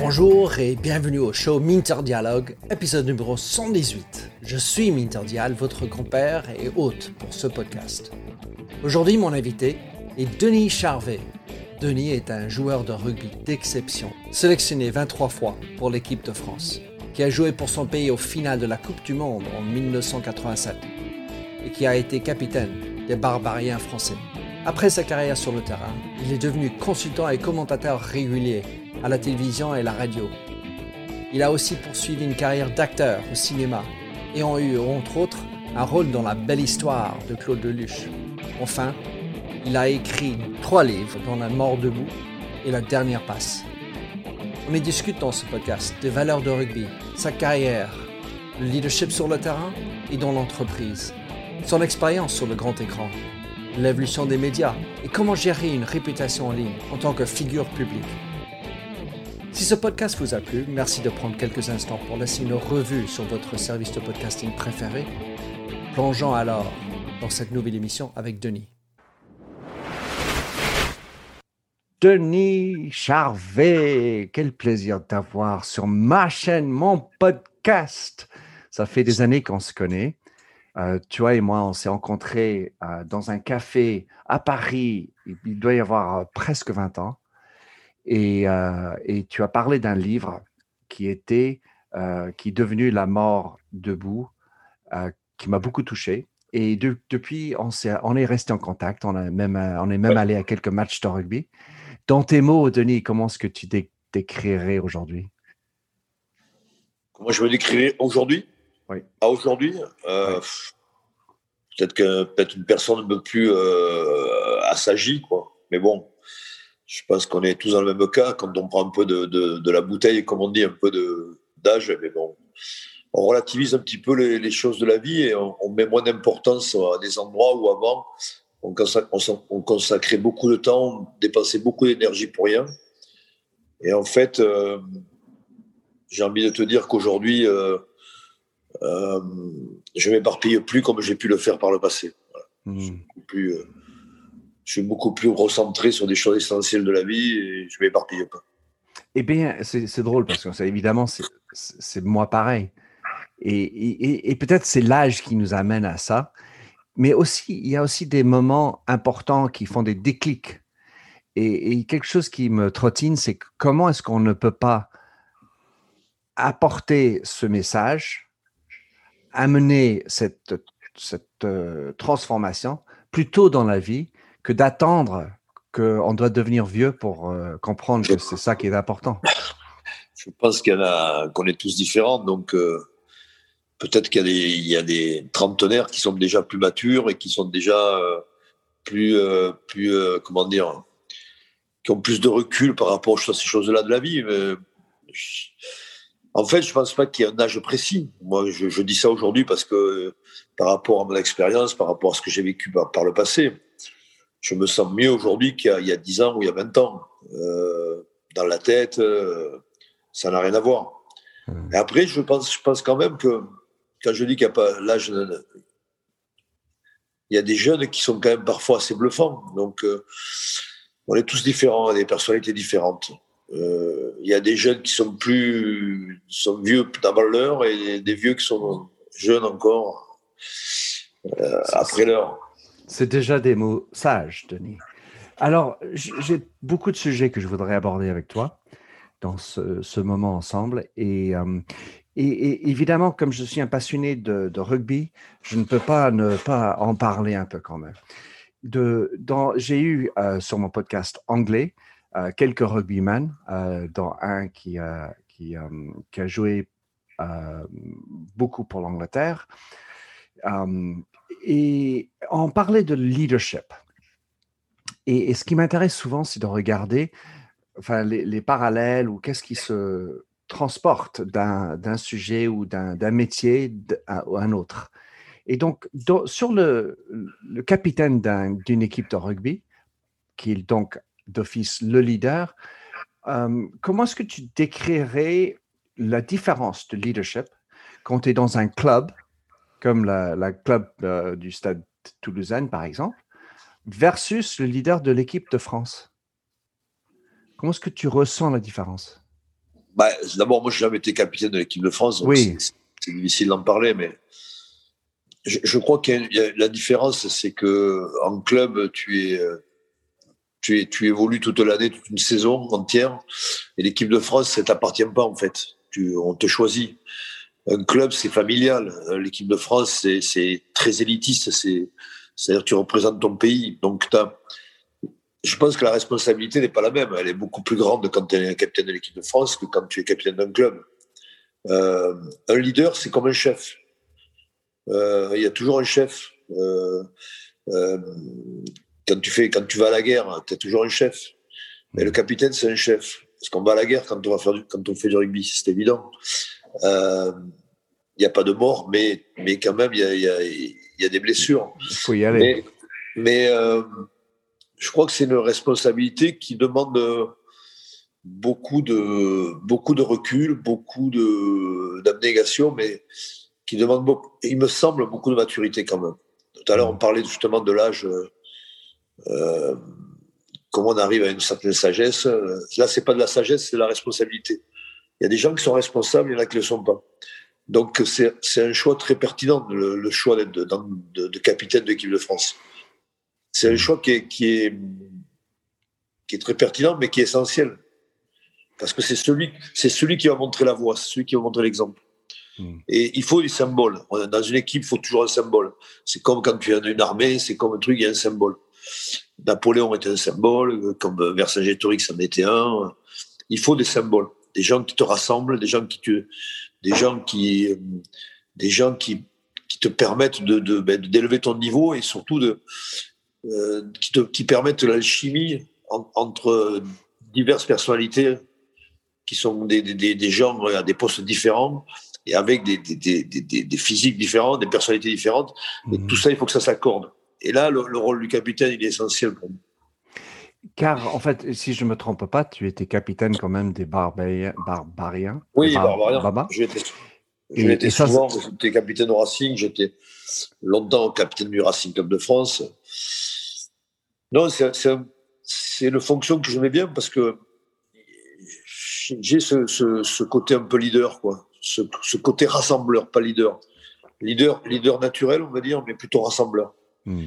Bonjour et bienvenue au show Minter Dialogue, épisode numéro 118. Je suis Minter Dial, votre grand-père et hôte pour ce podcast. Aujourd'hui, mon invité est Denis Charvet. Denis est un joueur de rugby d'exception, sélectionné 23 fois pour l'équipe de France, qui a joué pour son pays au final de la Coupe du Monde en 1987 et qui a été capitaine des Barbariens français. Après sa carrière sur le terrain, il est devenu consultant et commentateur régulier à la télévision et la radio. Il a aussi poursuivi une carrière d'acteur au cinéma et a eu, entre autres, un rôle dans La Belle Histoire de Claude Lelouch. Enfin, il a écrit trois livres, dont La mort debout et La dernière passe. On y discute dans ce podcast des valeurs de rugby, sa carrière, le leadership sur le terrain et dans l'entreprise, son expérience sur le grand écran, l'évolution des médias et comment gérer une réputation en ligne en tant que figure publique. Si ce podcast vous a plu, merci de prendre quelques instants pour laisser une revue sur votre service de podcasting préféré. Plongeons alors dans cette nouvelle émission avec Denis. Denis Charvet, quel plaisir d'avoir sur ma chaîne, mon podcast. Ça fait des années qu'on se connaît. Euh, tu vois et moi, on s'est rencontrés euh, dans un café à Paris, il doit y avoir euh, presque 20 ans. Et, et tu as parlé d'un livre qui était, qui est devenu La mort debout, qui m'a beaucoup touché. Et depuis, on, est, on est resté en contact. On, a même, on est même allé à quelques matchs de rugby. Dans tes mots, Denis, comment est-ce que tu décrirais aujourd'hui? Comment je me décrirais aujourd'hui? Oui. À aujourd'hui euh, Peut-être que peut-être une personne un peu plus euh, assagie, quoi. Mais bon, je pense qu'on est tous dans le même cas quand on prend un peu de, de, la bouteille, comme on dit, un peu d'âge. Mais bon, on relativise un petit peu les, choses de la vie et on, on met moins d'importance à des endroits où avant on, consacrait beaucoup de temps, on dépensait beaucoup d'énergie pour rien. Et en fait, euh, j'ai envie de te dire qu'aujourd'hui, euh, euh, je m'éparpille plus comme j'ai pu le faire par le passé. Hmm. Je, suis beaucoup plus recentré sur des choses essentielles de la vie et je m'éparpille pas. Eh bien, c'est drôle parce que évidemment, c'est moi pareil. et peut-être c'est l'âge qui nous amène à ça mais aussi, il y a aussi des moments importants qui font des déclics. Et, quelque chose qui me trottine, c'est comment est-ce qu'on ne peut pas apporter ce message, amener cette, cette euh, transformation plus tôt dans la vie que d'attendre qu'on doit devenir vieux pour euh, comprendre que c'est ça qui est important. Je pense qu'on est tous différents, donc euh, peut-être qu'il y, a des trentenaires qui sont déjà plus matures et qui sont déjà plus, plus comment dire, qui ont plus de recul par rapport à ces choses-là de la vie. En fait, je pense pas qu'il y ait un âge précis. Moi, je, dis ça aujourd'hui parce que par rapport à mon expérience, par rapport à ce que j'ai vécu par, le passé, je me sens mieux aujourd'hui qu'il y, a 10 ans ou il y a 20 ans. dans la tête, ça n'a rien à voir. Mmh. Et après, je pense, je pense quand même que quand je dis qu'il n'y a pas l'âge, il y a des jeunes qui sont quand même parfois assez bluffants. Donc, euh, on est tous différents, on a des personnalités différentes. Euh, il y a des jeunes qui sont plus, sont vieux d'avant l'heure et des vieux qui sont jeunes encore euh, après l'heure. C'est déjà des mots sages, Denis. Alors, j'ai beaucoup de sujets que je voudrais aborder avec toi dans ce, moment ensemble. Et, et, évidemment, comme je suis un passionné de, rugby, je ne peux pas ne pas en parler un peu quand même. j'ai eu euh, sur mon podcast anglais euh, quelques rugbymen, euh, dont un qui, qui a joué beaucoup pour l'Angleterre. et on parlait de leadership. Et, ce qui m'intéresse souvent, c'est de regarder enfin, les, les parallèles ou qu'est-ce qui se transporte d'un sujet ou d'un métier à, un autre. Et donc, sur le, le capitaine d'une équipe de rugby, qui est donc d'office le leader, euh, comment est-ce que tu décrirais la différence de leadership quand tu es dans un club, comme la, club euh, du stade toulousain, par exemple, versus le leader de l'équipe de France? Comment est-ce que tu ressens la différence? Bah, D'abord, moi, je n'ai jamais été capitaine de l'équipe de France. oui. C'est difficile d'en parler, mais je, crois que la différence, c'est que en club, tu es, tu, es, tu évolues toute l'année, toute une saison entière, et l'équipe de France, ça t'appartient pas en fait. Tu, on te choisit. Un club, c'est familial. L'équipe de France, c'est très élitiste. C'est-à-dire tu représentes ton pays. Donc, je pense que la responsabilité n'est pas la même. Elle est beaucoup plus grande quand tu es capitaine de l'équipe de France que quand tu es capitaine d'un club. Euh, un leader, c'est comme un chef. Euh, il y a toujours un chef. Euh, quand, tu fais, quand tu vas à la guerre, tu as toujours un chef. Mais le capitaine, c'est un chef. Parce qu'on va à la guerre quand on, va faire du, quand on fait du rugby, c'est évident. Il n'y a pas de mort, mais, mais quand même, il y a, y, a, y a, des blessures. Il faut y aller. Mais, mais je crois que c'est une responsabilité qui demande beaucoup de, beaucoup de recul, beaucoup d'abnégation, mais qui demande, beaucoup, il me semble, beaucoup de maturité quand même. Tout à l'heure, on parlait justement de l'âge, euh, comment on arrive à une certaine sagesse. Là, c'est pas de la sagesse, c'est de la responsabilité. Il y a des gens qui sont responsables, il y en a qui ne le sont pas. Donc, c'est un choix très pertinent, le, choix de, de, de, capitaine de l'équipe de France. C'est un choix qui est, qui, est, qui est très pertinent, mais qui est essentiel. Parce que c'est celui, celui qui va montrer la voie, c'est celui qui va montrer l'exemple. Hmm. Et il faut des symboles. Dans une équipe, il faut toujours un symbole. C'est comme quand tu es dans une armée, c'est comme un truc, il y a un symbole. Napoléon était un symbole, comme Vercingétorix en était un. Il faut des symboles, des gens qui te rassemblent, des gens qui te, des gens qui, des gens qui, qui te permettent de, de, ben, d'élever ton niveau et surtout de, euh, qui, te, qui permettent l'alchimie entre diverses personnalités qui sont des, des, des gens à des postes différents et avec des, des, des physiques différentes, des personnalités différentes. Et mhm. tout ça, il faut que ça s'accorde. Et là, le, rôle du capitaine, il est essentiel pour nous. Car, en fait, si je ne me trompe pas, tu étais capitaine quand même des barbariens. barbariens oui, barbariens. J'étais souvent, j'étais capitaine au Racing, j'étais longtemps capitaine du Racing Club de France. Non, c'est une fonction que j'aimais bien parce que j'ai ce, ce, ce, côté un peu leader, quoi. Ce, ce, côté rassembleur, pas leader. Leader, leader naturel, on va dire, mais plutôt rassembleur. Hmm.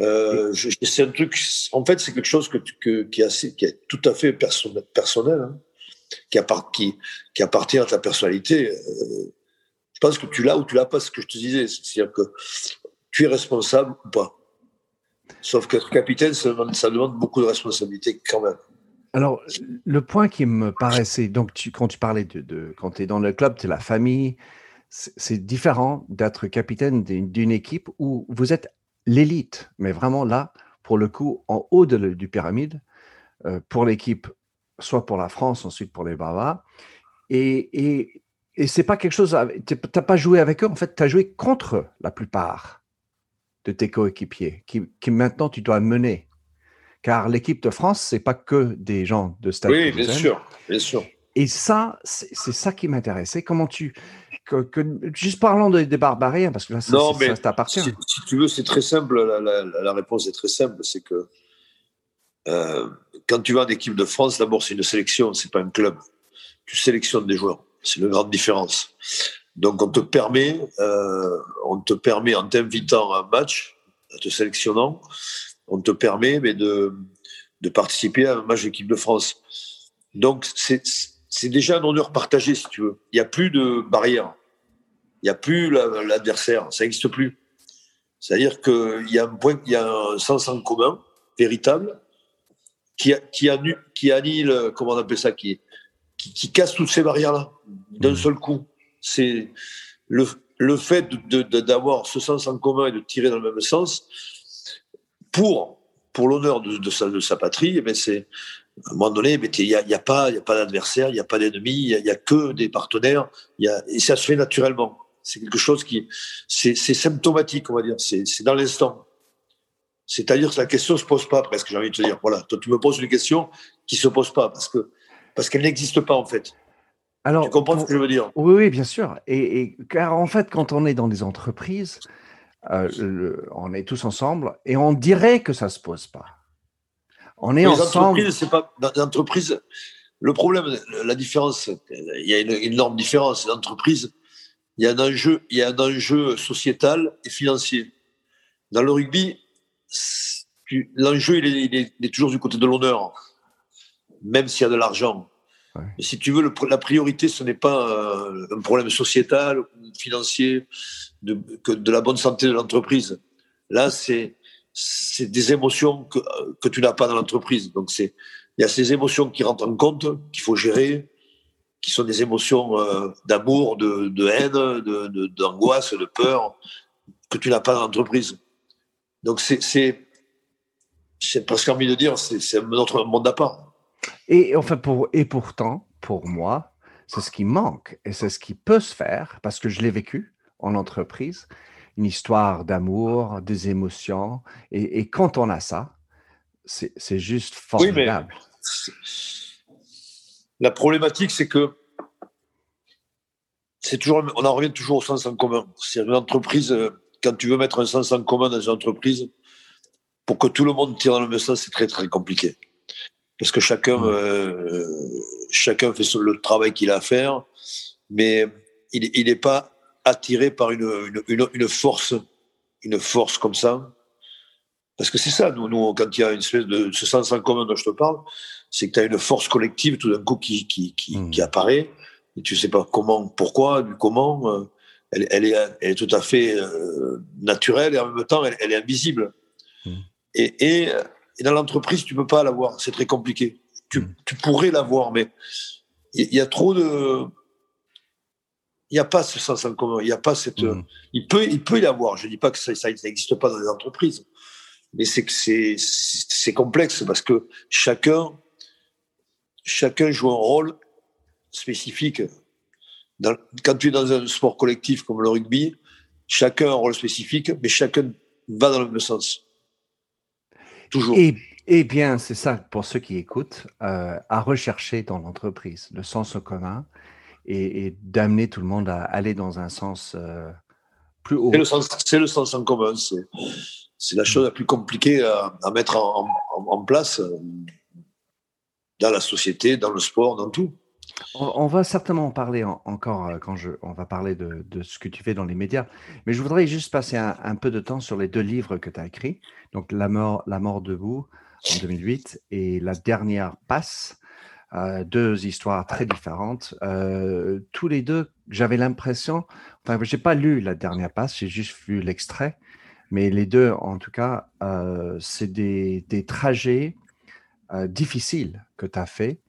Euh, c'est un truc, en fait, c'est quelque chose que, que, qui, est assez, qui est tout à fait personnel, personnel hein, qui, qui, qui, appartient à ta personnalité. Euh, je pense que tu l'as ou tu l'as pas, ce que je te disais. C'est-à-dire que tu es responsable ou pas. Sauf qu'être capitaine, ça demande, ça demande beaucoup de responsabilité quand même. Alors, le point qui me paraissait, donc tu, quand tu parlais de, quand tu es dans le club, tu es la famille, c'est différent d'être capitaine d'une équipe où vous êtes l'élite, mais vraiment là, pour le coup, en haut de du pyramide, euh, pour l'équipe, soit pour la France, ensuite pour les Bavas. Et, et, et c'est pas quelque chose, tu n'as pas joué avec eux, en fait, tu as joué contre la plupart de tes coéquipiers, qui, qui maintenant tu dois mener. Car l'équipe de France, c'est pas que des gens de Stade. Oui, bien sûr, bien sûr. Et ça, c'est ça qui m'intéressait. Comment tu. Que, juste parlons des, des barbariens, parce que là, ça, ça t'appartient. Si, tu veux, c'est très simple. La, réponse est très simple. C'est que euh, quand tu vas en équipe de France, d'abord, c'est une sélection, c'est pas un club. Tu sélectionnes des joueurs. C'est une grande différence. Donc, on te permet, euh, on te permet en t'invitant à un match, en te sélectionnant, on te permet mais de, de participer à un match d'équipe de France. Donc, c'est déjà un honneur partagé, si tu veux. Il n'y a plus de barrière. Il n'y a plus l'adversaire. Ça n'existe plus. C'est-à-dire qu'il y a un point, il y a un sens en commun, véritable, qui, qui, qui annule, comment on appelle ça, qui, qui, casse toutes ces barrières-là d'un mmh. seul coup. C'est le, le fait d'avoir ce sens en commun et de tirer dans le même sens, pour, pour l'honneur de, de, sa, de sa patrie, eh c'est à un moment donné, il n'y a, y a, pas, y a pas d'adversaire, il n'y a pas d'ennemi, il n'y a, a, que des partenaires, y a, et ça se fait naturellement. C'est quelque chose qui, c'est symptomatique, on va dire, c'est dans l'instant. C'est-à-dire que la question ne se pose pas presque, j'ai envie de te dire. Voilà, toi tu me poses une question qui ne se pose pas parce que parce qu'elle n'existe pas en fait. Alors, tu comprends ce que je veux dire? Oui, oui, bien sûr. Et, et, car en fait, quand on est dans des entreprises, on est tous ensemble et on dirait que ça se pose pas. On est ensemble. c'est pas dans l'entreprise. Le problème, la différence, il y a une énorme différence. L'entreprise, il y a un enjeu, il y a un enjeu sociétal et financier. Dans le rugby, l'enjeu, il, est, toujours du côté de l'honneur, même s'il y a de l'argent. Mais si tu veux, la priorité, ce n'est pas euh, un problème sociétal ou financier de, que de la bonne santé de l'entreprise. Là, c'est c'est des émotions que, tu n'as pas dans l'entreprise. Donc, c'est il y a ces émotions qui rentrent en compte, qu'il faut gérer, qui sont des émotions euh, d'amour, de, de, haine, d'angoisse, de, de, peur, que tu n'as pas dans l'entreprise. Donc, c'est c'est presque envie de dire, c'est notre monde à part. Et, enfin, pour, et pourtant, pour moi, c'est ce qui manque et c'est ce qui peut se faire parce que je l'ai vécu en entreprise, une histoire d'amour, des émotions. Et, quand on a ça, c'est juste formidable. la problématique, c'est que c'est toujours, on en revient toujours au sens en commun. C'est une entreprise, quand tu veux mettre un sens en commun dans une entreprise, pour que tout le monde tire dans le même sens, c'est très très compliqué. Parce que chacun, euh, chacun fait le travail qu'il a à faire, mais il n'est pas attiré par une, une, une, force, une force comme ça. Parce que c'est ça, nous, nous, quand il y a une espèce de ce sens en commun dont je te parle, c'est que tu as une force collective tout d'un coup qui, qui, qui, mmh. qui, apparaît, et tu sais pas comment, pourquoi, du comment. Euh, elle, elle, est, elle est tout à fait euh, naturelle et en même temps, elle, elle est invisible. Mmh. Et, dans l'entreprise, tu peux pas l'avoir. C'est très compliqué. Tu, mm. pourrais l'avoir, mais il y, a trop de. Il n'y a pas ce sens en commun. Il y a pas cette. Mm. Il peut, il peut y avoir. Je dis pas que ça, n'existe pas dans les entreprises, mais c'est que c'est, complexe parce que chacun, chacun joue un rôle spécifique. quand tu es dans un sport collectif comme le rugby, chacun a un rôle spécifique, mais chacun va dans le même sens. Et, eh bien, c'est ça, pour ceux qui écoutent, euh, à rechercher dans l'entreprise le sens commun et, d'amener tout le monde à aller dans un sens euh, plus haut. C'est le, sens en commun. C'est la chose la plus compliquée à, mettre en, place euh, dans la société, dans le sport, dans tout. On, va certainement en parler encore quand je, on va parler de, ce que tu fais dans les médias, mais je voudrais juste passer un, peu de temps sur les deux livres que tu as écrits. Donc, La mort, la mort debout en 2008 et La dernière passe, deux histoires très différentes. tous les deux, j'avais l'impression, enfin, je n'ai pas lu La dernière passe, j'ai juste vu l'extrait, mais les deux, en tout cas, c'est des, des, trajets difficiles que tu as fait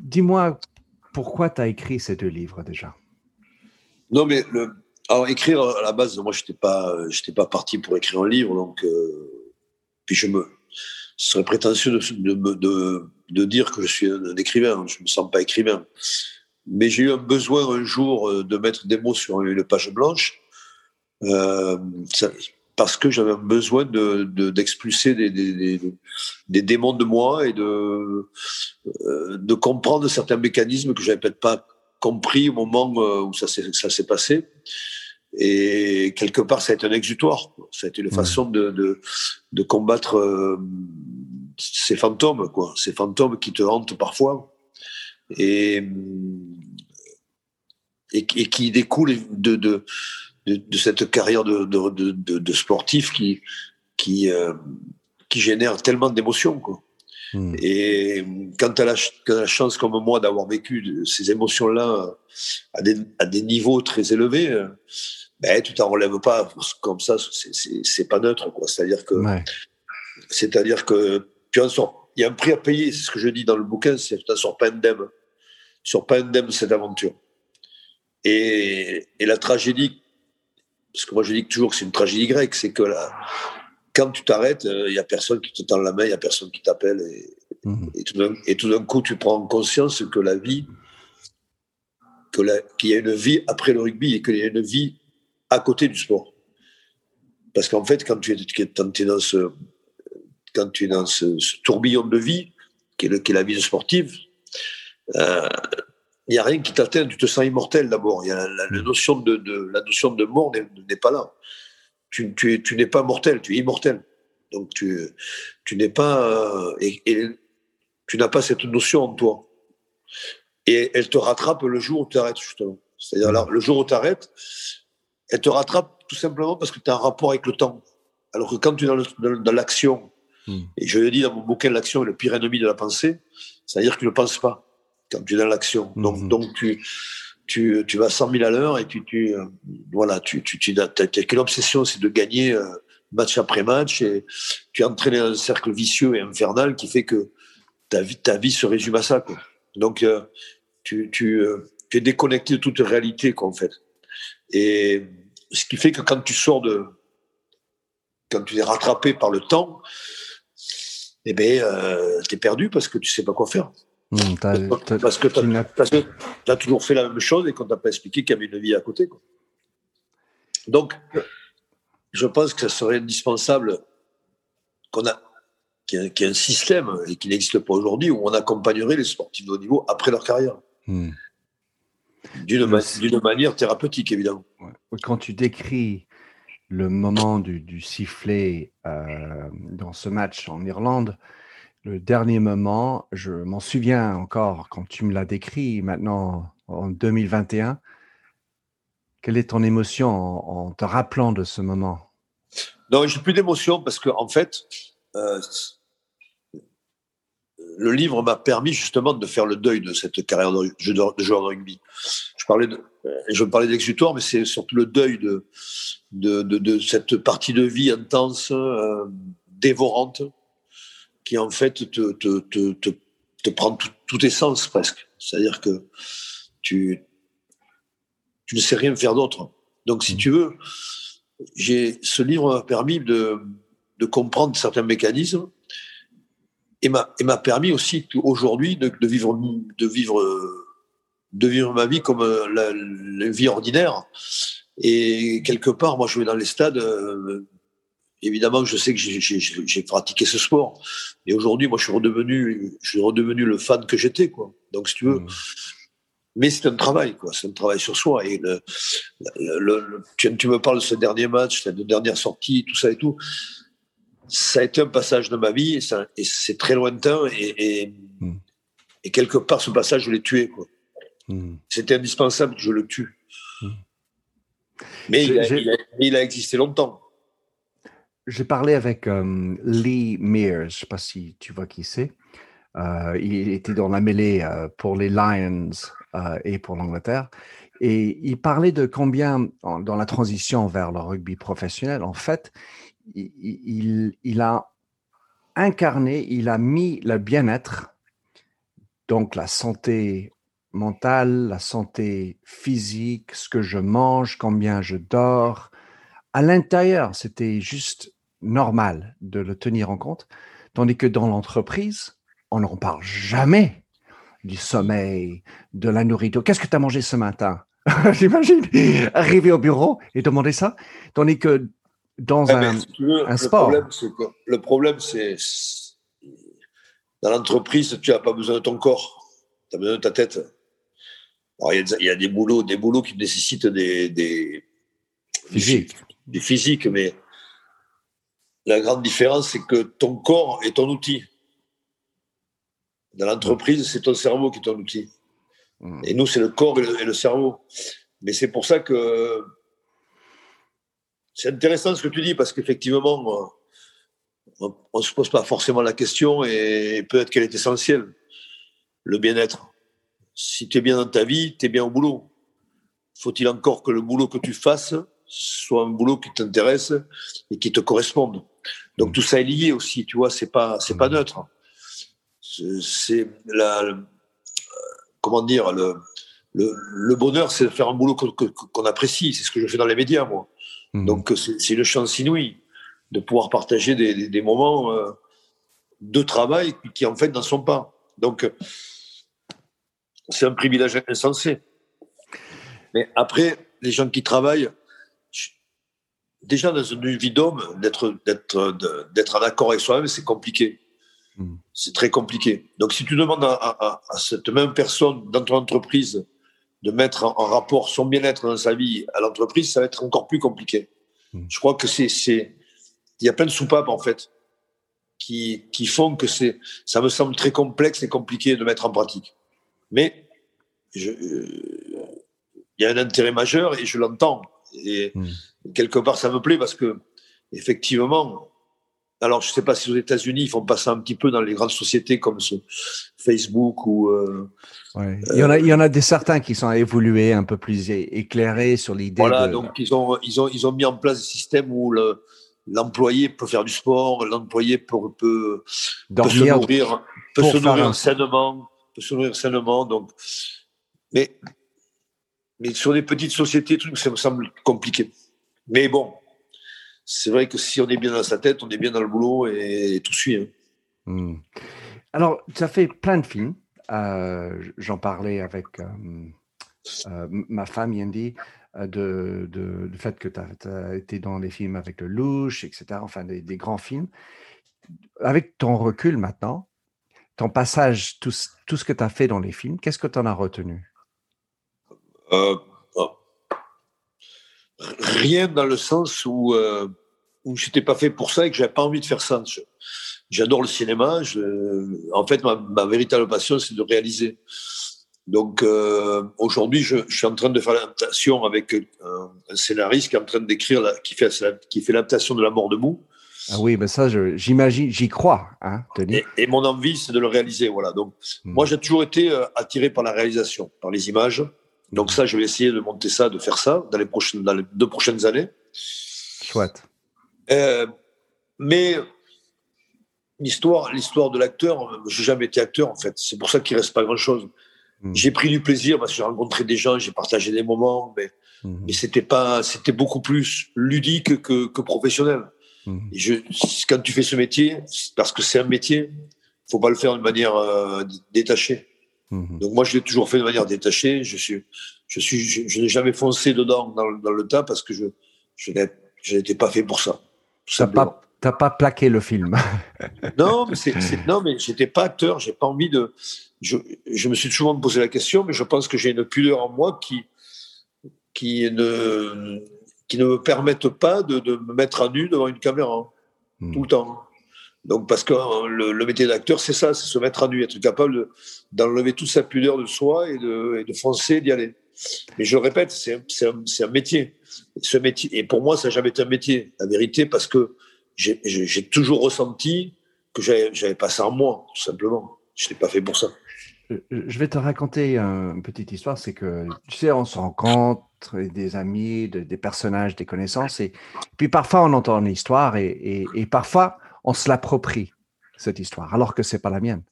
Dis-moi pourquoi tu as écrit ces deux livres déjà? Non, mais alors écrire à la base, moi, je n'étais pas, pas parti pour écrire un livre, donc euh, puis je me, ce serait prétentieux de, de, de, dire que je suis un écrivain. Je me sens pas écrivain, mais j'ai eu un besoin un jour euh, de mettre des mots sur une page blanche. Euh, parce que j'avais besoin de, d'expulser des, des, des, démons de moi et de, euh, de comprendre certains mécanismes que j'avais peut-être pas compris au moment euh, où ça s'est, ça s'est passé. Et quelque part, ça a été un exutoire. Ça a été une façon de, de, de combattre euh, ces fantômes, quoi, ces fantômes qui te hantent parfois et, et, et qui découlent de, de de, cette carrière de, de, de, sportif qui, qui, euh, qui génère tellement d'émotions. Quoi. Hmm. Et quand tu as, la chance comme moi d'avoir vécu ces émotions-là à des, à des, niveaux très élevés, euh, ben, tu t'en relèves pas comme ça, c'est pas neutre. C'est-à-dire que, c'est-à-dire que tu en sors, il y a un prix à payer, c'est ce que je dis dans le bouquin, c'est que tu n'en sors pas indemne. Tu sors pas indemne de cette aventure. Et, et la tragédie parce que moi je dis toujours que c'est une tragédie grecque, c'est que là, quand tu t'arrêtes, il euh, n'y a personne qui te tend la main, il n'y a personne qui t'appelle. Mhm. Et, tout d'un coup, tu prends conscience que la vie, qu'il y a une vie après le rugby et qu'il y a une vie à côté du sport. Parce qu'en fait, quand tu es, quand es dans, ce, quand tu es dans ce, tourbillon de vie, qui est, la vie sportive, euh, il n'y a rien qui t'atteint, tu te sens immortel d'abord. La, la, notion de, la notion de mort n'est pas là. tu, tu, tu n'es pas mortel, tu es immortel. Donc tu, tu n'es pas et, tu n'as pas cette notion en toi. Et elle te rattrape le jour où tu arrêtes justement. C'est-à-dire le jour où tu arrêtes, elle te rattrape tout simplement parce que tu as un rapport avec le temps. Alors que quand tu es dans l'action, hmm. et je le dis dans mon bouquin, l'action est le pire ennemi de la pensée, c'est-à-dire que tu ne penses pas quand tu es dans l'action. Donc, hmm. donc tu, tu, tu vas 100 000 à l'heure et puis tu, euh, voilà, tu, tu, tu as, qu'une obsession, c'est de gagner euh, match après match et tu es entraîné dans un cercle vicieux et infernal qui fait que ta vie, ta vie se résume à ça. Quoi. Donc, euh, tu, tu, tu, es déconnecté de toute réalité, quoi, en fait. Et ce qui fait que quand tu sors de. Quand tu es rattrapé par le temps, eh ben, euh, tu es perdu parce que tu sais pas quoi faire. Mmh, parce que tu as, toujours fait la même chose et qu'on t'a pas expliqué qu'il y avait une vie à côté. Quoi. Donc, je pense que ça serait indispensable qu'on a qu'il y, ait un système et qui n'existe pas aujourd'hui où on accompagnerait les sportifs de haut niveau après leur carrière. Mmh. D'une manière thérapeutique, évidemment. Quand tu décris le moment du, sifflet euh, dans ce match en Irlande, le dernier moment, je m'en souviens encore quand tu me l'as décrit maintenant en 2021. Quelle est ton émotion en, te rappelant de ce moment? Non, j'ai plus d'émotion parce que en fait, euh, le livre m'a permis justement de faire le deuil de cette carrière de, joueur de rugby. Je parlais de, je parlais d'exutoire, mais c'est surtout le deuil de, de, cette partie de vie intense, euh, dévorante, qui en fait te, te, te, te prend tout, tes sens presque. C'est-à-dire que tu, tu ne sais rien faire d'autre. Donc, si mmh. tu veux, j'ai, ce livre m'a permis de, de comprendre certains mécanismes et m'a permis aussi aujourd'hui de, vivre de vivre de vivre ma vie comme euh, la, vie ordinaire. Et quelque part moi je vais dans les stades euh, évidemment je sais que j'ai pratiqué ce sport. Et aujourd'hui moi je suis redevenu je suis redevenu le fan que j'étais quoi. Donc si tu veux. Mmh. mais c'est un travail quoi. C'est un travail sur soi. Et le, le, tu, tu, me parles de ce dernier match cette dernière sortie tout ça et tout ça a été un passage de ma vie et, c'est très lointain et, hmm. et, quelque part ce passage je l'ai tué quoi. Hmm. C'était indispensable que je le tue. Hmm. Mais il a, existé longtemps. J'ai parlé avec euh, Lee Mears, je ne sais pas si tu vois qui c'est. Euh, il était dans la mêlée euh, pour les Lions et pour l'Angleterre. Et il parlait de combien, dans la transition vers le rugby professionnel, en fait, il, a incarné, il a mis le bien-être, donc la santé mentale, la santé physique, ce que je mange, combien je dors. À l'intérieur, c'était juste normal de le tenir en compte, tandis que dans l'entreprise, on n'en parle jamais du sommeil, de la nourriture. Qu'est-ce que tu as mangé ce matin? J'imagine arriver au bureau et demander ça. Tandis que dans un, sport. Le problème, c'est dans l'entreprise, tu n'as pas besoin de ton corps, tu as besoin de ta tête. Il y, a des boulots, des boulots qui nécessitent des, des, des physiques, mais la grande différence, c'est que ton corps est ton outil. Dans l'entreprise, c'est ton cerveau qui est ton outil. Mmh. Et nous, c'est le corps et le cerveau. Mais c'est pour ça que c'est intéressant ce que tu dis parce qu'effectivement, on ne se pose pas forcément la question et peut-être qu'elle est essentielle. Le bien-être. Si tu es bien dans ta vie, tu es bien au boulot. Faut-il encore que le boulot que tu fasses soit un boulot qui t'intéresse et qui te corresponde? Donc tout ça est lié aussi, tu vois, c'est pas c'est pas neutre. C'est la comment dire le le, bonheur, c'est de faire un boulot qu'on apprécie. C'est ce que je fais dans les médias, moi. Mhm. Donc c'est une chance inouïe de pouvoir partager des, moments euh, de travail qui, en fait n'en sont pas. Donc c'est un privilège insensé. Mais après, les gens qui travaillent, déjà dans une vie d'homme, d'être d'être en accord avec soi-même, c'est compliqué. Mhm. C'est très compliqué. Donc si tu demandes à, cette même personne dans ton entreprise de mettre en, rapport son bien-être dans sa vie à l'entreprise, ça va être encore plus compliqué. Hmm. Je crois que c'est, il y a plein de soupapes en fait qui, qui font que c'est, ça me semble très complexe et compliqué de mettre en pratique. Mais euh, il y a un intérêt majeur et je l'entends. Et hmm. quelque part, ça me plaît parce que effectivement, alors, je ne sais pas si aux États-Unis, ils font pas ça un petit peu dans les grandes sociétés comme ce Facebook ou. Euh, il, y en a, il y en a des certains qui sont évolués, un peu plus éclairés sur l'idée. Voilà, donc ils ont, ils, ont, ils ont mis en place des systèmes où l'employé peut faire du sport, l'employé peut, peut, peut, se nourrir, peut se nourrir sainement, peut se nourrir sainement. Donc, mais, mais sur des petites sociétés, trucs, ça me semble compliqué. Mais bon, c'est vrai que si on est bien dans sa tête, on est bien dans le boulot et, tout suit. Hein. Hmm. Alors, tu as fait plein de films. Euh, j'en parlais avec euh, euh, ma femme, Yandy, de, de, du fait que tu as, été dans les films avec le louche, etc., enfin des, grands films. Avec ton recul maintenant, ton passage, tout, tout ce que tu as fait dans les films, qu'est-ce que tu en as retenu? Rien dans le sens où, euh, où je n'étais pas fait pour ça et que j'avais pas envie de faire ça. J'adore le cinéma. en fait, ma, véritable passion, c'est de réaliser. Donc euh, aujourd'hui, je, suis en train de faire l'adaptation avec un, scénariste qui est en train d'écrire, qui fait, qui fait l'adaptation de La Mort debout. Ah oui, ben ça, j'imagine, j'y crois, hein, Et, mon envie, c'est de le réaliser. Voilà. Donc, hmm. moi, j'ai toujours été euh, attiré par la réalisation, par les images. Donc ça, je vais essayer de monter ça, de faire ça dans les, prochaines, dans les deux prochaines années. Chouette. Euh, mais l'histoire, l'histoire de l'acteur, j'ai jamais été acteur en fait. C'est pour ça qu'il reste pas grand chose. Hmm. J'ai pris du plaisir parce que j'ai rencontré des gens, j'ai partagé des moments, mais, hmm. mais c'était pas, c'était beaucoup plus ludique que, que professionnel. Hmm. Et je, quand tu fais ce métier, parce que c'est un métier, faut pas le faire de manière euh, détachée. Mhm. Donc moi, je l'ai toujours fait de manière détachée. Je suis, je suis, je, n'ai jamais foncé dedans dans, dans, le tas parce que je, je n'étais pas fait pour ça. T'as pas, t'as pas plaqué le film. non, mais c'est, non, mais j'étais pas acteur. J'ai pas envie de. Je, je me suis souvent posé la question, mais je pense que j'ai une pudeur en moi qui, qui ne, qui ne me permettent pas de, de me mettre à nu devant une caméra hmm. tout le temps. Donc, parce que euh, le, métier d'acteur, c'est ça, c'est se mettre à nu, être capable d'enlever toute sa pudeur de soi et de, et foncer, d'y aller. Mais je le répète, c'est un, métier. Ce métier. Et pour moi, ça n'a jamais été un métier, la vérité, parce que j'ai toujours ressenti que j'avais pas ça en moi, tout simplement. Je n'ai pas fait pour ça. Je vais te raconter une petite histoire. C'est que, tu sais, on se rencontre des amis, des personnages, des connaissances. Et puis parfois, on entend une histoire et parfois, on se l'approprie, cette histoire, alors que c'est pas la mienne.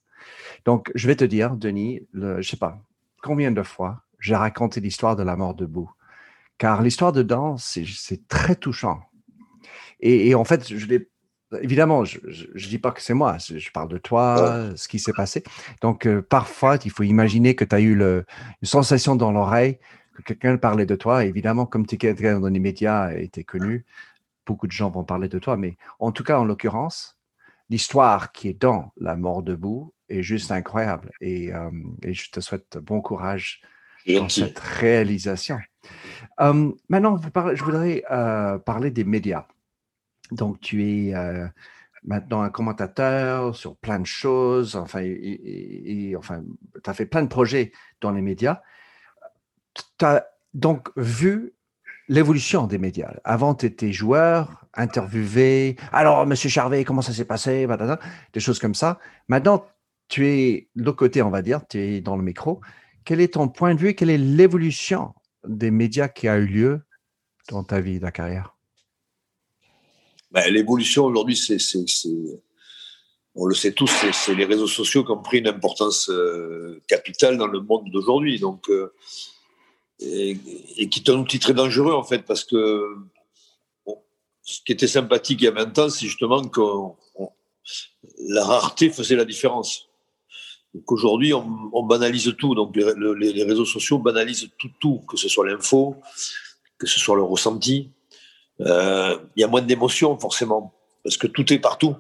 Donc, je vais te dire, Denis, le, je sais pas combien de fois j'ai raconté l'histoire de la mort debout. Car l'histoire dedans, c'est très touchant. Et, en fait, je évidemment, je ne dis pas que c'est moi, je parle de toi, ce qui s'est passé. Donc, euh, parfois, il faut imaginer que tu as eu le, une sensation dans l'oreille, que quelqu'un parlait de toi. évidemment, comme tu es dans les médias et tu es connu, beaucoup de gens vont parler de toi, mais en tout cas, en l'occurrence, l'histoire qui est dans La mort debout est juste incroyable. Et, euh, je te souhaite bon courage dans cette réalisation. Euh, maintenant, je voudrais euh, parler des médias. Donc, tu es maintenant un commentateur sur plein de choses. Enfin, et, enfin tu as fait plein de projets dans les médias. Tu as donc vu l'évolution des médias. Avant, tu étais joueur, interviewé. Alors, Monsieur Charvet, comment ça s'est passé? Des choses comme ça. Maintenant, tu es de l'autre côté, on va dire, tu es dans le micro. Quel est ton point de vue? Quelle est l'évolution des médias qui a eu lieu dans ta vie, ta carrière? Ben, L'évolution aujourd'hui, c'est, on le sait tous, c'est, les réseaux sociaux qui ont pris une importance euh, capitale dans le monde d'aujourd'hui. Donc, euh, et, qui est un outil très dangereux en fait parce que ce qui était sympathique il y a 20 ans, c'est justement que la rareté faisait la différence. Qu'aujourd'hui, on, banalise tout. Donc, les, réseaux sociaux banalisent tout, tout, que ce soit l'info, que ce soit le ressenti. Euh, il y a moins d'émotions, forcément, parce que tout est partout.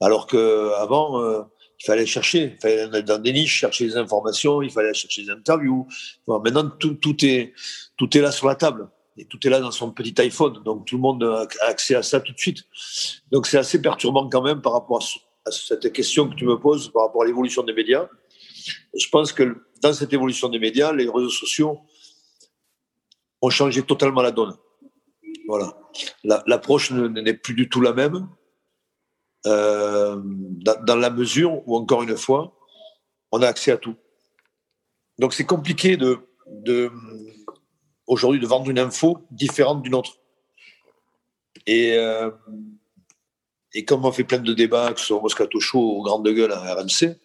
Alors qu'avant, euh, il fallait chercher, il fallait aller dans des niches, chercher des informations, il fallait chercher des interviews. maintenant, tout, tout, est, tout est là sur la table. et tout est là dans son petit iPhone. Donc tout le monde a accès à ça tout de suite. Donc c'est assez perturbant quand même par rapport à cette question que tu me poses par rapport à l'évolution des médias. je pense que dans cette évolution des médias, les réseaux sociaux ont changé totalement la donne. Voilà. L'approche n'est plus du tout la même. Euh, dans, la mesure où, encore une fois, on a accès à tout. Donc c'est compliqué de, aujourd'hui de vendre une info différente d'une autre. Et, euh, et comme on fait plein de débats, que ce soit Moscato Show ou Grande Gueule à RMC,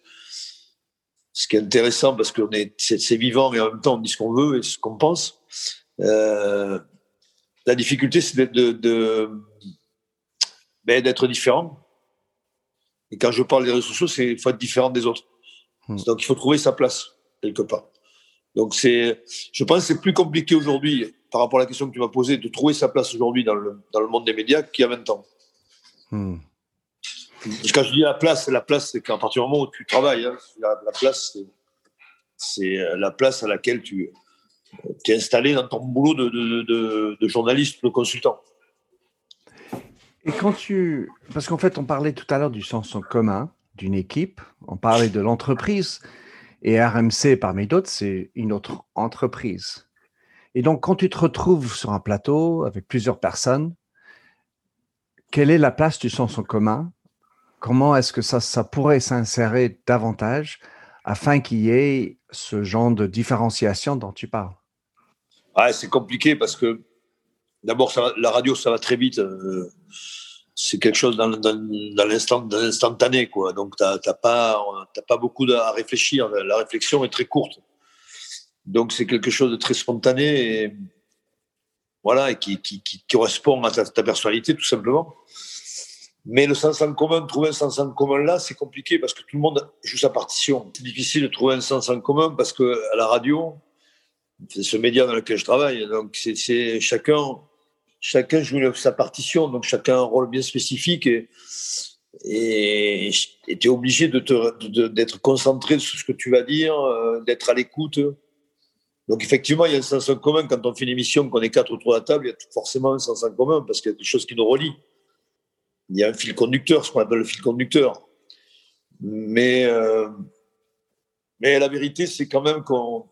ce qui est intéressant parce que c'est vivant et en même temps on dit ce qu'on veut et ce qu'on pense. Euh, la difficulté, c'est d'être de, de, ben, différent. Et quand je parle des réseaux sociaux, c'est faut être différent des autres. Hmm. Donc il faut trouver sa place quelque part. Donc c'est, je pense, que c'est plus compliqué aujourd'hui par rapport à la question que tu m'as posée de trouver sa place aujourd'hui dans le, dans le monde des médias qu'il y a 20 ans. Hmm. Quand je dis la place, la place, c'est qu'à partir du moment où tu travailles, hein, la, place, c'est la place à laquelle tu es installé dans ton boulot de, de, de, de journaliste, de consultant. Et quand tu. Parce qu'en fait, on parlait tout à l'heure du sens en commun d'une équipe, on parlait de l'entreprise, et RMC, parmi d'autres, c'est une autre entreprise. Et donc, quand tu te retrouves sur un plateau avec plusieurs personnes, quelle est la place du sens en commun? Comment est-ce que ça, ça pourrait s'insérer davantage afin qu'il y ait ce genre de différenciation dont tu parles? Ah, C'est compliqué parce que d'abord, la radio, ça va très vite. Euh, c'est quelque chose dans, dans, l'instantané, quoi. Donc, tu n'as pas, pas beaucoup à réfléchir. La réflexion est très courte. Donc, c'est quelque chose de très spontané et, voilà, et qui, correspond à ta, ta, personnalité, tout simplement. Mais le sens en commun, trouver un sens en commun là, c'est compliqué parce que tout le monde joue sa partition. C'est difficile de trouver un sens en commun parce que à la radio, c'est ce média dans lequel je travaille. Donc, c'est chacun chacun joue sa partition, donc chacun a un rôle bien spécifique et et tu es obligé d'être de concentré sur ce que tu vas dire, euh, d'être à l'écoute. Donc effectivement, il y a un sens en commun quand on fait une émission, qu'on est quatre autour de la table, il y a forcément un sens en commun parce qu'il y a quelque chose qui nous relie. Il y a un fil conducteur, ce qu'on appelle le fil conducteur. Mais, euh, mais la vérité, c'est quand même qu'on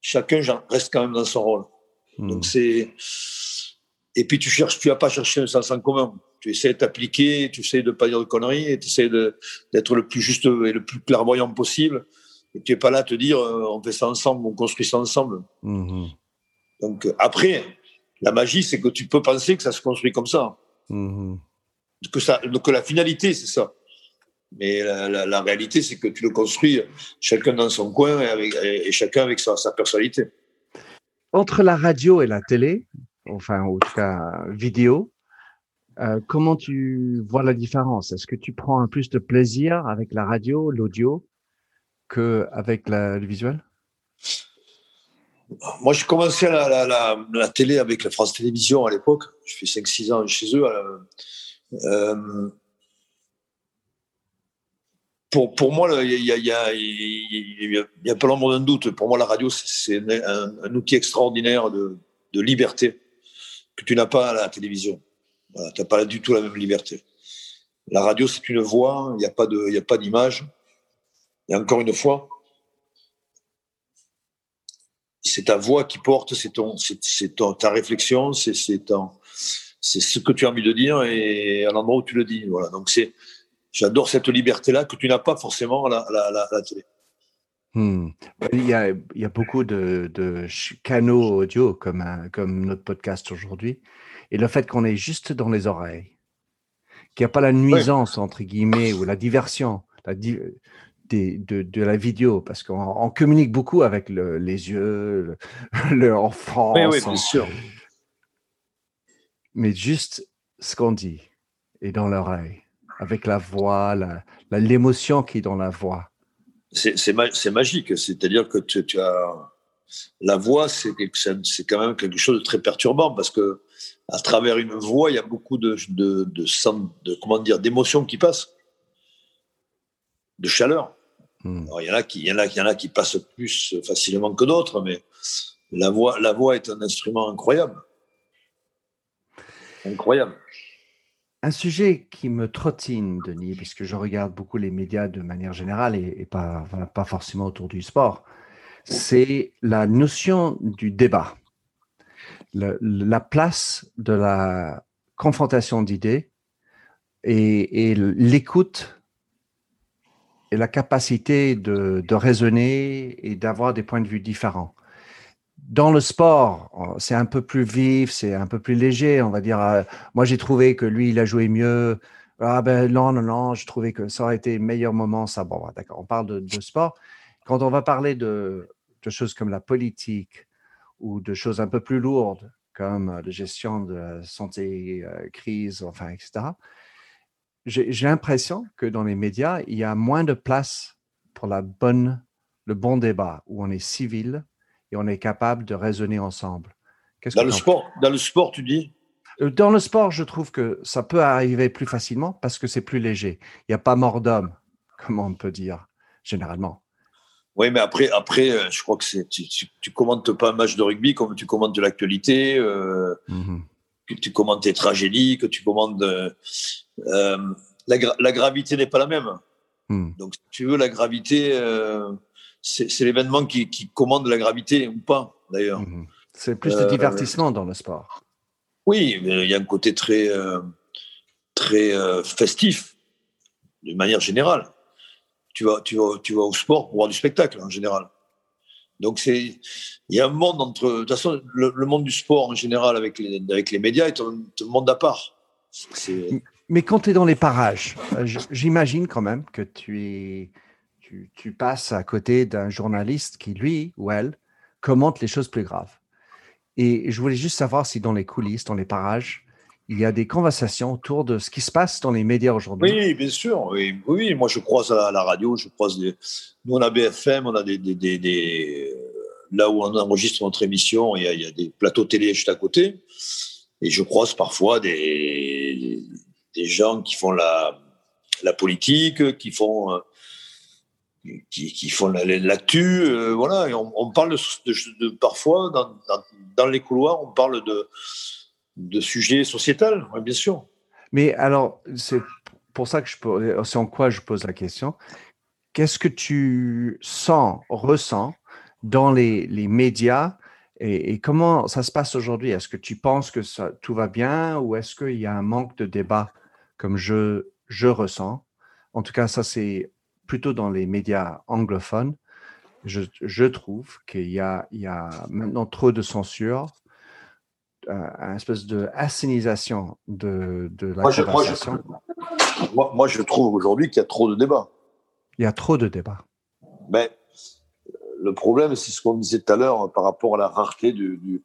chacun reste quand même dans son rôle. Donc hmm. c'est et puis tu cherches, tu vas pas chercher un sens en commun. Tu essaies de t'appliquer, tu essaies de pas dire de conneries, et tu essaies d'être le plus juste et le plus clairvoyant possible. Et tu n'es pas là à te dire, euh, on fait ça ensemble, on construit ça ensemble. Mm-hmm. Donc euh, après, la magie, c'est que tu peux penser que ça se construit comme ça. Mm-hmm. Que, ça que la finalité, c'est ça. Mais la, réalité, c'est que tu le construis chacun dans son coin et, avec, et chacun avec sa, sa personnalité. Entre la radio et la télé, enfin, en tout cas, vidéo. Euh, comment tu vois la différence? Est-ce que tu prends un plus de plaisir avec la radio, l'audio, qu'avec le visuel? Moi, j'ai commencé à la, télé avec la France Télévisions à l'époque. Je fais 5-6 ans chez eux. Euh, pour, pour moi, il y a, y, a, y a, pas l'ombre d'un doute. Pour moi, la radio, c'est un, un, outil extraordinaire de, de liberté que tu n'as pas à la télévision. tu n'as pas du tout la même liberté. La radio, c'est une voix, il n'y a pas d'image. Et encore une fois, c'est ta voix qui porte, c'est ta réflexion, c'est ce que tu as envie de dire et à l'endroit où tu le dis. Voilà. Donc j'adore cette liberté-là que tu n'as pas forcément à la télé. Hmm. Il, y a, il, y a, beaucoup de, de canaux audio comme, comme notre podcast aujourd'hui. Et le fait qu'on est juste dans les oreilles, qu'il n'y a pas la nuisance, entre guillemets, ou la diversion la de, de, la vidéo, parce qu'on communique beaucoup avec les yeux, le, en France. Oui, bien sûr. Mais juste ce qu'on dit est dans l'oreille, avec la voix, l'émotion qui est dans la voix c'est magique. C'est-à-dire que tu, as la voix, c'est quand même quelque chose de très perturbant parce que à travers une voix, il y a beaucoup de, de, de, comment dire d'émotions qui passent, de chaleur. Hmm. il y en a qui, il y en a, il y en a qui passent plus facilement que d'autres, mais la voix, la voix est un instrument incroyable. Incroyable. Un sujet qui me trottine, Denis, puisque je regarde beaucoup les médias de manière générale et, pas, forcément autour du sport, c'est la notion du débat. la place de la confrontation d'idées et, l'écoute et la capacité de raisonner et d'avoir des points de vue différents. Dans le sport, c'est un peu plus vif, c'est un peu plus léger. On va dire, euh, moi j'ai trouvé que lui, il a joué mieux. Ah ben non, non, non, je trouvais que ça aurait été le meilleur moment. Ça, bon, d'accord, on parle de, sport. Quand on va parler de, choses comme la politique ou de choses un peu plus lourdes, comme la gestion de la santé, euh, crise, enfin, etc., j'ai l'impression que dans les médias, il y a moins de place pour la bonne, le bon débat, où on est civil et on est capable de raisonner ensemble. Dans le, sport, dans le sport, tu dis? Euh, Dans le sport, je trouve que ça peut arriver plus facilement parce que c'est plus léger. Il n'y a pas mort d'homme, comme on peut dire, généralement. Oui, mais après, après euh, je crois que tu, tu, commentes pas un match de rugby comme tu commentes de l'actualité. Euh, mmh que tu commandes tes tragédies, que tu commandes. Euh, euh, la, gravité n'est pas la même. Hmm. Donc, si tu veux, la gravité, euh, c'est l'événement qui, commande la gravité ou pas, d'ailleurs. Hmm. C'est plus de divertissement dans le sport. Oui, mais il y a un côté très, très festif, de manière générale. Tu vas, tu, vas, tu vas au sport pour voir du spectacle, en général. Donc c'est, il y a un monde entre, de toute façon, le, monde du sport en général avec les, avec les médias est un, monde à part. Mais quand tu es dans les parages, euh, j'imagine quand même que tu es, tu, passes à côté d'un journaliste qui lui ou elle commente les choses plus graves. Et je voulais juste savoir si dans les coulisses, dans les parages, il y a des conversations autour de ce qui se passe dans les médias aujourd'hui. Oui, bien sûr. Oui, moi je croise à la, radio, je croise des. Nous on a BFM, on a des, là où on enregistre notre émission, il y, a, des plateaux télé juste à côté, et je croise parfois des, des gens qui font la, la politique, qui font euh, qui, qui, font l'actu, euh, voilà. On, parle de, parfois dans, dans, les couloirs, on parle de de sujets sociétals, bien sûr. Mais alors, c'est pour ça que je c'est en quoi je pose la question. Qu'est-ce que tu sens, ressens dans les, les médias et, comment ça se passe aujourd'hui? Est-ce que tu penses que tout va bien ou est-ce qu'il y a un manque de débat comme je, je ressens? En tout cas, ça c'est plutôt dans les médias anglophones. Je, je trouve qu'il y a, il y a maintenant trop de censure, une espèce de assénisation de, de la moi, conversation. moi, moi, je trouve aujourd'hui qu'il y a trop de débats. Il y a trop de débats. Mais le problème, c'est ce qu'on disait tout à l'heure par rapport à la rareté, du,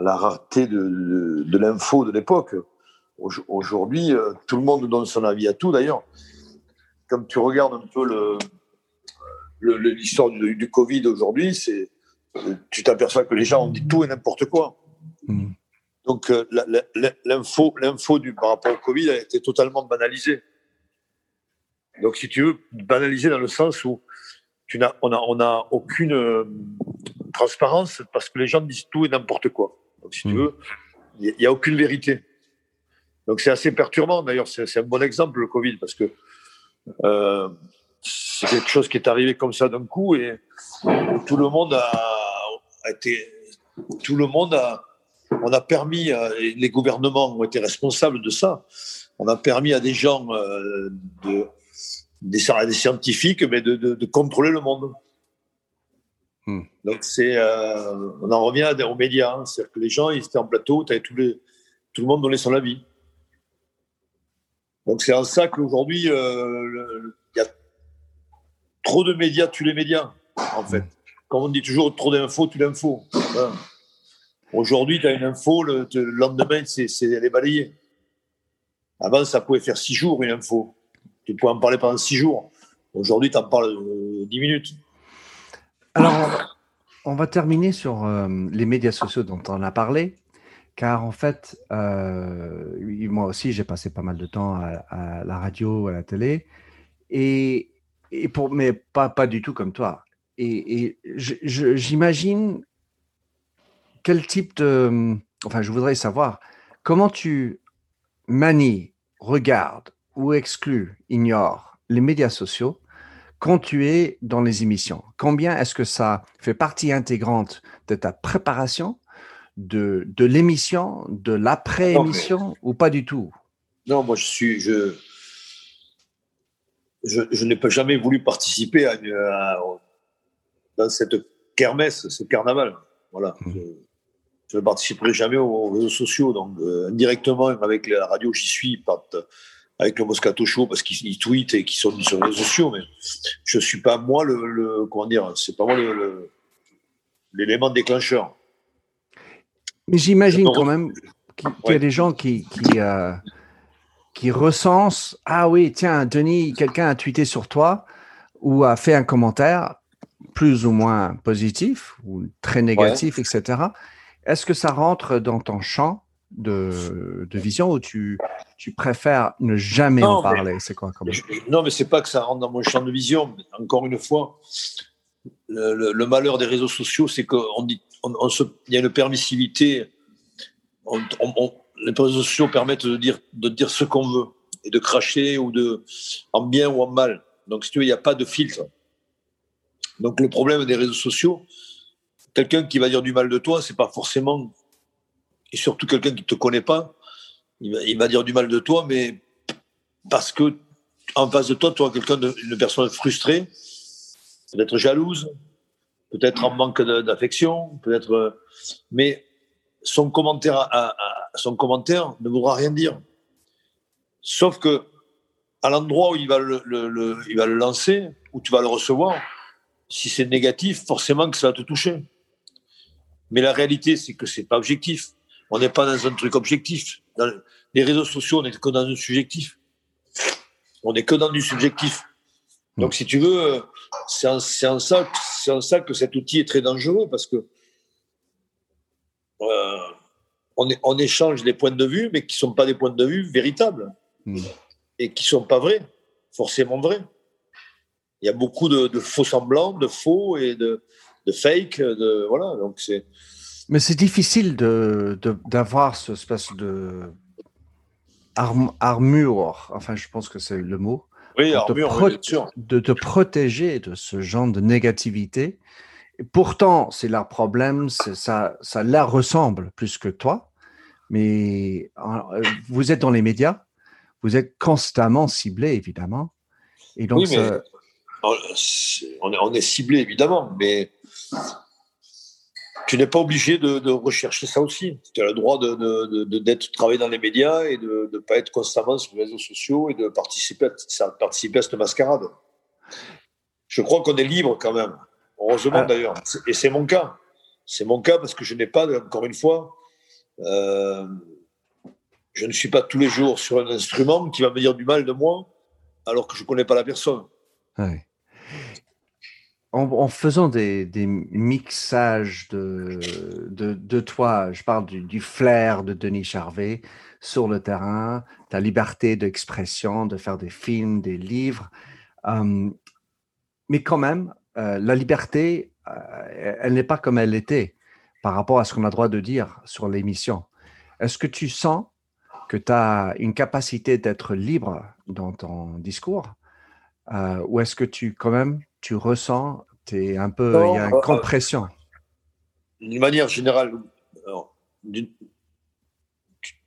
la rareté de, de, l'info de l'époque. Aujourd'hui, euh, tout le monde donne son avis à tout. D'ailleurs, comme tu regardes un peu l'histoire le, du, Covid aujourd'hui, c'est tu t'aperçois que les gens ont dit tout et n'importe quoi. Mmh. Donc euh, l'info, l'info du par rapport au Covid a été totalement banalisée. Donc si tu veux banaliser dans le sens où tu n'as, on a, on a aucune euh, transparence parce que les gens disent tout et n'importe quoi. Donc si tu hmm. veux, il n'y a aucune vérité. Donc c'est assez perturbant. D'ailleurs, c'est, un bon exemple le Covid parce que euh, c'est quelque chose qui est arrivé comme ça d'un coup et tout le monde a, a été, tout le monde a on a permis, euh, les gouvernements ont été responsables de ça, on a permis à des gens, euh, de, des, scientifiques, mais de, contrôler le monde. Hmm. Donc c'est, euh, on en revient aux médias, hein. c'est-à-dire que les gens, ils étaient en plateau, avais tous les, tout le monde donnait son avis. Donc c'est en ça qu'aujourd'hui, il y a trop de médias tuent les médias, en fait. Hmm. Comme on dit toujours, trop d'infos tue l'info. Aujourd'hui, tu as une info, le, lendemain, c'est, elle est balayée. Avant, ça pouvait faire six jours une info. Tu pouvais en parler pendant six jours. Aujourd'hui, tu en parles euh, dix minutes. Alors, on va terminer sur euh, les médias sociaux dont on a parlé, car en fait, euh, moi aussi, j'ai passé pas mal de temps à, la radio, à la télé, et, pour, mais pas, pas du tout comme toi. Et, et j'imagine quel type de... Enfin, je voudrais savoir, comment tu manies, regardes ou exclues, ignores les médias sociaux quand tu es dans les émissions Combien est-ce que ça fait partie intégrante de ta préparation, de, de l'émission, de l'après-émission ou pas du tout? Non, moi je suis... Je... Je, n'ai pas jamais voulu participer à, dans cette kermesse, ce carnaval. Voilà. Mmh. Je, ne participerai jamais aux réseaux sociaux. Donc, euh, indirectement, avec la radio, j'y suis, avec le Moscato Show, parce qu'ils tweetent et qu'ils sont sur les réseaux sociaux. Mais je ne suis pas, moi, le, comment dire, c'est pas moi l'élément déclencheur. Mais j'imagine quand même qu'il y a des gens qui, qui, euh, qui recensent Ah oui, tiens, Denis, quelqu'un a tweeté sur toi ou a fait un commentaire plus ou moins positif ou très négatif, etc. Est-ce que ça rentre dans ton champ de, vision ou tu, tu préfères ne jamais en parler? C'est quoi comme... Non, mais c'est pas que ça rentre dans mon champ de vision. Encore une fois, le, malheur des réseaux sociaux, c'est qu'il y a une permissivité. les réseaux sociaux permettent de dire, de dire ce qu'on veut et de cracher ou de, en bien ou en mal. Donc, si tu veux, il n'y a pas de filtre. Donc le problème des réseaux sociaux, quelqu'un qui va dire du mal de toi, c'est pas forcément, et surtout quelqu'un qui ne te connaît pas, il va, dire du mal de toi, mais parce que en face de toi, tu as quelqu'un, une personne frustrée, peut-être jalouse, peut-être en manque d'affection, peut-être, mais son commentaire, son commentaire ne voudra rien dire. Sauf que à l'endroit où il va il va le lancer, où tu vas le recevoir, si c'est négatif, forcément que ça va te toucher. Mais la réalité, c'est que c'est pas objectif. On n'est pas dans un truc objectif. Dans les réseaux sociaux, on n'est que dans un subjectif. On n'est que dans du subjectif. Donc, si tu veux, c'est en, ça, en ça que cet outil est très dangereux parce que euh, on, échange des points de vue, mais qui ne sont pas des points de vue véritables hmm. et qui ne sont pas vrais, forcément vrais il y a beaucoup de, faux semblants, de faux et de, de fake. De, voilà, donc c'est. Mais c'est difficile de, d'avoir ce espèce de armure, enfin je pense que c'est le mot, oui, de, de te protéger de ce genre de négativité. Et pourtant, c'est leur problème, ça, ça leur ressemble plus que toi. Mais euh, vous êtes dans les médias, vous êtes constamment ciblé, évidemment. Et donc, oui, mais on est, ciblé évidemment, mais tu n'es pas obligé de, rechercher ça aussi. Tu as le droit de, d'être travailler dans les médias et de ne pas être constamment sur les réseaux sociaux et de participer à, participer à cette mascarade. Je crois qu'on est libre quand même. Heureusement ah. d'ailleurs. Et c'est mon cas. C'est mon cas parce que je n'ai pas, encore une fois, euh, je ne suis pas tous les jours sur un instrument qui va me dire du mal de moi alors que je ne connais pas la personne. Ouais en, faisant des, mixages de, de, toi, je parle du, flair de Denis Charvet sur le terrain, ta liberté d'expression, de faire des films, des livres. Hum, mais quand même, euh, la liberté, euh, elle n'est pas comme elle était par rapport à ce qu'on a droit de dire sur l'émission. Est-ce que tu sens que tu as une capacité d'être libre dans ton discours euh, ou est-ce que tu, quand même, tu ressens, es un peu, il y a une euh, compression D'une manière générale, d'une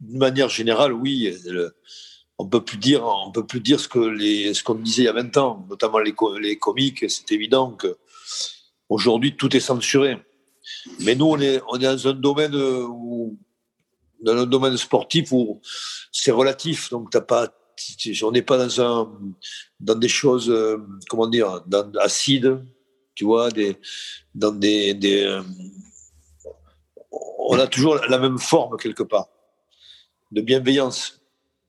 manière générale, oui. on peut plus dire, on peut plus dire ce que les, ce qu'on disait il y a 20 ans, notamment les, les comiques. C'est évident que aujourd'hui tout est censuré. Mais nous, on est, on est dans un domaine où, dans un domaine sportif où c'est relatif. Donc, t'as pas, on n'est pas dans, un, dans des choses, euh, comment dire, dans, acides, tu vois, des, dans des, euh, on a toujours la même forme quelque part de bienveillance.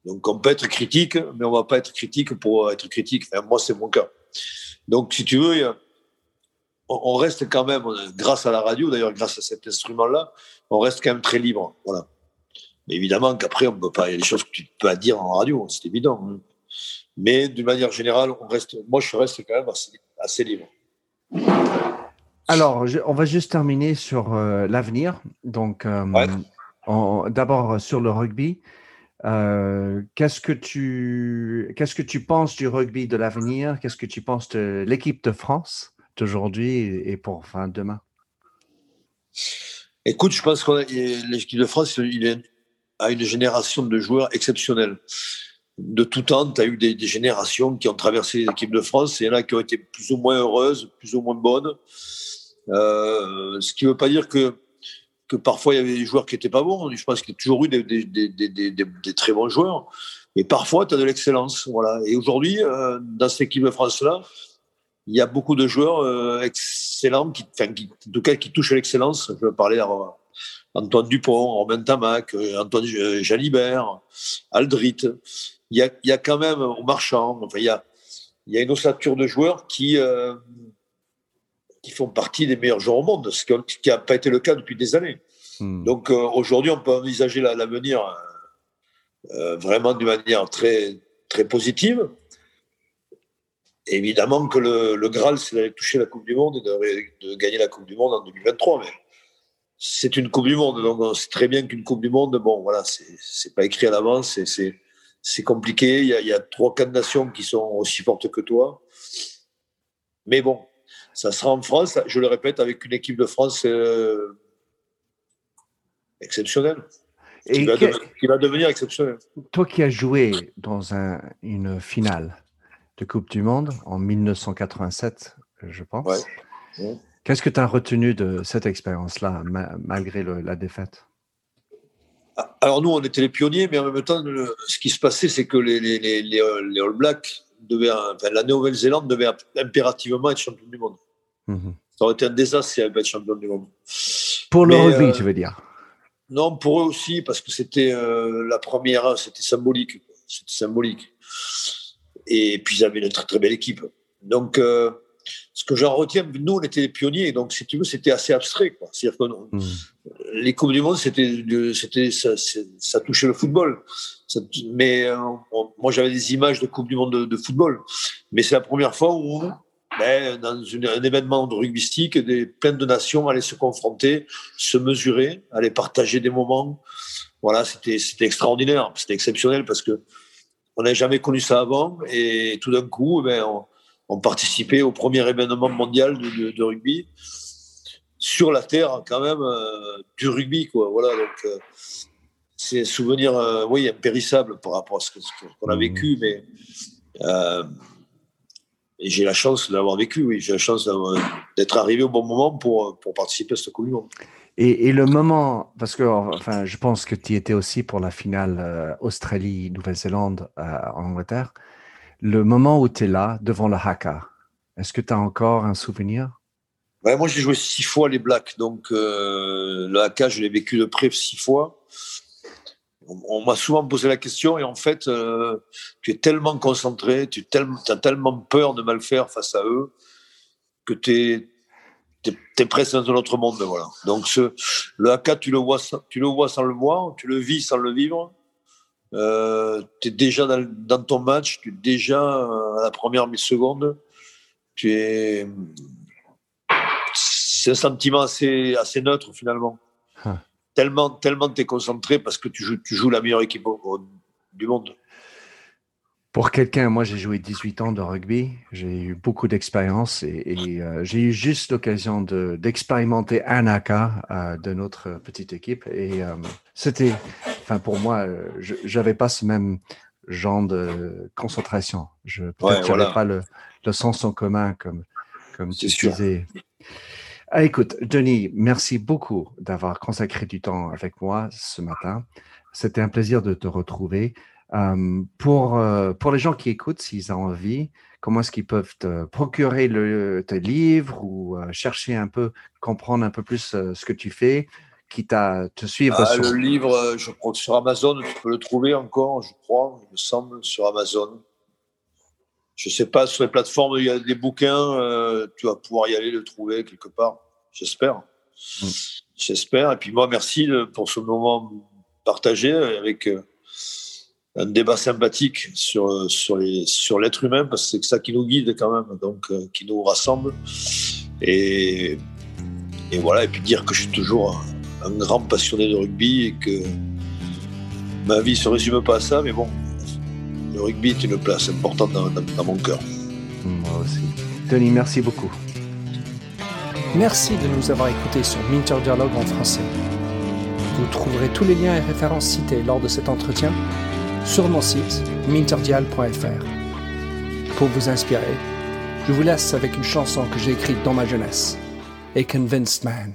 Donc on peut être critique, mais on va pas être critique pour être critique. moi, c'est mon cas. Donc si tu veux, on reste quand même, grâce à la radio, d'ailleurs grâce à cet instrument-là, on reste quand même très libre. Voilà. Mais évidemment qu'après, on peut pas, il y a des choses que tu peux pas dire en radio, c'est évident. Hein. Mais d'une manière générale, on reste, moi, je reste quand même assez, libre. Alors, on va juste terminer sur l'avenir. Donc, d'abord sur le rugby. qu'est-ce que tu qu'est-ce que tu penses du rugby de l'avenir? Qu'est-ce que tu penses de l'équipe de France d'aujourd'hui et pour enfin demain? Écoute, je pense que l'équipe de France il a une génération de joueurs exceptionnels. De tout temps, tu as eu des, générations qui ont traversé l'équipe de France. Et il y en a qui ont été plus ou moins heureuses, plus ou moins bonnes. Euh, ce qui ne veut pas dire que, que parfois il y avait des joueurs qui n'étaient pas bons. Je pense qu'il y a toujours eu des, des, des, des très bons joueurs. Mais parfois, tu as de l'excellence. Voilà. Et aujourd'hui, euh, dans cette équipe de France-là, il y a beaucoup de joueurs euh, excellents, qui, enfin, qui, en tout cas, qui touchent à l'excellence. Je vais parler à Antoine Dupont, Romain Tamac, euh, Antoine Jalibert, Aldrit. Il y a, il y a quand même au marchand, enfin, il y a, il y a une ossature de joueurs qui, euh, qui font partie des meilleurs joueurs au monde, ce qui n'a pas été le cas depuis des années. Hmm. Donc aujourd'hui, on peut envisager l'avenir vraiment d'une manière très, très positive. Évidemment que le, le Graal, c'est d'aller toucher la Coupe du Monde et de, gagner la Coupe du Monde en 2023. Mais c'est une Coupe du Monde, donc on sait très bien qu'une Coupe du Monde, bon, voilà, c'est pas écrit à l'avance, c'est compliqué. Il y, a, il y a trois, quatre nations qui sont aussi fortes que toi. Mais bon, ça sera en France, je le répète, avec une équipe de France euh, exceptionnelle. Et qui, va qui, va devenir exceptionnelle. Toi qui as joué dans un, une finale, de Coupe du Monde en 1987, je pense. Qu'est-ce que tu as retenu de cette expérience-là, malgré la défaite? Ah, Alors nous, on était les pionniers, mais en même temps, ce qui se passait, c'est que les, les, les, All Blacks, devaient, enfin, la Nouvelle-Zélande devait impérativement être champion du monde. Mhm. Ça aurait été un désastre si elle avait été champion du monde. Pour le rugby, euh, tu veux dire? Non, pour eux aussi, parce que c'était euh, la première, c'était symbolique. C'était symbolique. Et puis, ils avaient une très, très belle équipe. Donc, euh, ce que j'en retiens, nous, on était les pionniers. Donc, si tu veux, c'était assez abstrait. C'est-à-dire que mmh. les Coupes du Monde, c'était, c'était, ça, ça, touchait le football. mais euh, moi, j'avais des images de Coupe du Monde de, football. Mais c'est la première fois où, ben, dans un événement de rugbystique, des, plein de nations allaient se confronter, se mesurer, allaient partager des moments. Voilà, c'était, c'était extraordinaire. C'était exceptionnel parce que on n'a jamais connu ça avant. Et tout d'un coup, ben, on, participait au premier événement mondial de, rugby sur la terre, quand même, euh, du rugby. Quoi. Voilà, donc, euh, c'est un souvenir, euh, oui, impérissable par rapport à ce qu'on a mmh. vécu. Mais et j'ai la chance d'avoir vécu, oui. J'ai la chance d'être arrivé au bon moment pour, pour participer à cette Coupe du Monde. Et, le moment, parce que enfin, je pense que tu étais aussi pour la finale euh, Australie-Nouvelle-Zélande euh, en Angleterre, le moment où tu es là, devant le Haka, est-ce que tu as encore un souvenir? Ouais, Moi, j'ai joué six fois les Blacks, donc euh, le Haka, je l'ai vécu de près six fois. On, m'a souvent posé la question, et en fait, tu es tellement concentré, tu as tellement peur de mal faire face à eux, que tu es tu es, presque dans un autre monde. Voilà. Donc ce, le AK, tu le, vois, tu le vois sans le voir, tu le vis sans le vivre. Euh, tu es déjà dans, ton match, tu es déjà à la première seconde. Tu es... C'est un sentiment assez, assez neutre finalement. Hein. Tellement, tellement tu es concentré parce que tu joues, tu joues la meilleure équipe du monde. Pour quelqu'un, moi j'ai joué 18 ans de rugby, j'ai eu beaucoup d'expérience et, euh, j'ai eu juste l'occasion d'expérimenter un AK euh, de notre petite équipe et euh, c'était, enfin pour moi, je n'avais pas ce même genre de concentration. Je n'avais pas le, sens en commun comme, comme tu disais. Ah, écoute, Denis, merci beaucoup d'avoir consacré du temps avec moi ce matin. C'était un plaisir de te retrouver pour, pour les gens qui écoutent, s'ils ont envie, comment est-ce qu'ils peuvent te procurer le, tes livres ou chercher un peu, comprendre un peu plus ce que tu fais, quitte à te suivre ah, Le livre, je crois que sur Amazon, tu peux le trouver encore, je crois, il me semble, sur Amazon. Je ne sais pas, sur les plateformes, il y a des bouquins, tu vas pouvoir y aller le trouver quelque part, j'espère. Mmh. J'espère. Et puis moi, merci pour ce moment partagé avec un débat sympathique sur, sur, les, sur l'être humain, parce que c'est ça qui nous guide quand même, donc euh, qui nous rassemble. Et et voilà, et puis dire que je suis toujours un, grand passionné de rugby et que ma vie se résume pas à ça, mais bon, le rugby est une place importante dans, mon cœur. Moi aussi. Tony, merci beaucoup. Merci de nous avoir écoutés sur Minter Dialogue en français. Vous trouverez tous les liens et références cités lors de cet entretien sur mon site minterdial.fr. Pour vous inspirer, je vous laisse avec une chanson que j'ai écrite dans ma jeunesse, A Convinced Man.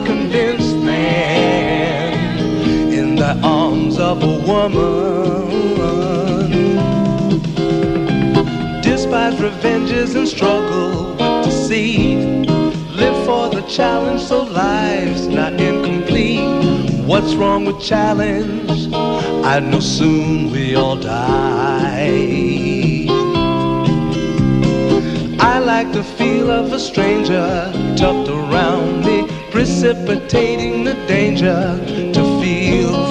arms of a woman. Despise revenges and struggle with deceit. Live for the challenge so life's not incomplete. What's wrong with challenge? I know soon we all die. I like the feel of a stranger tucked around me, precipitating the danger to feel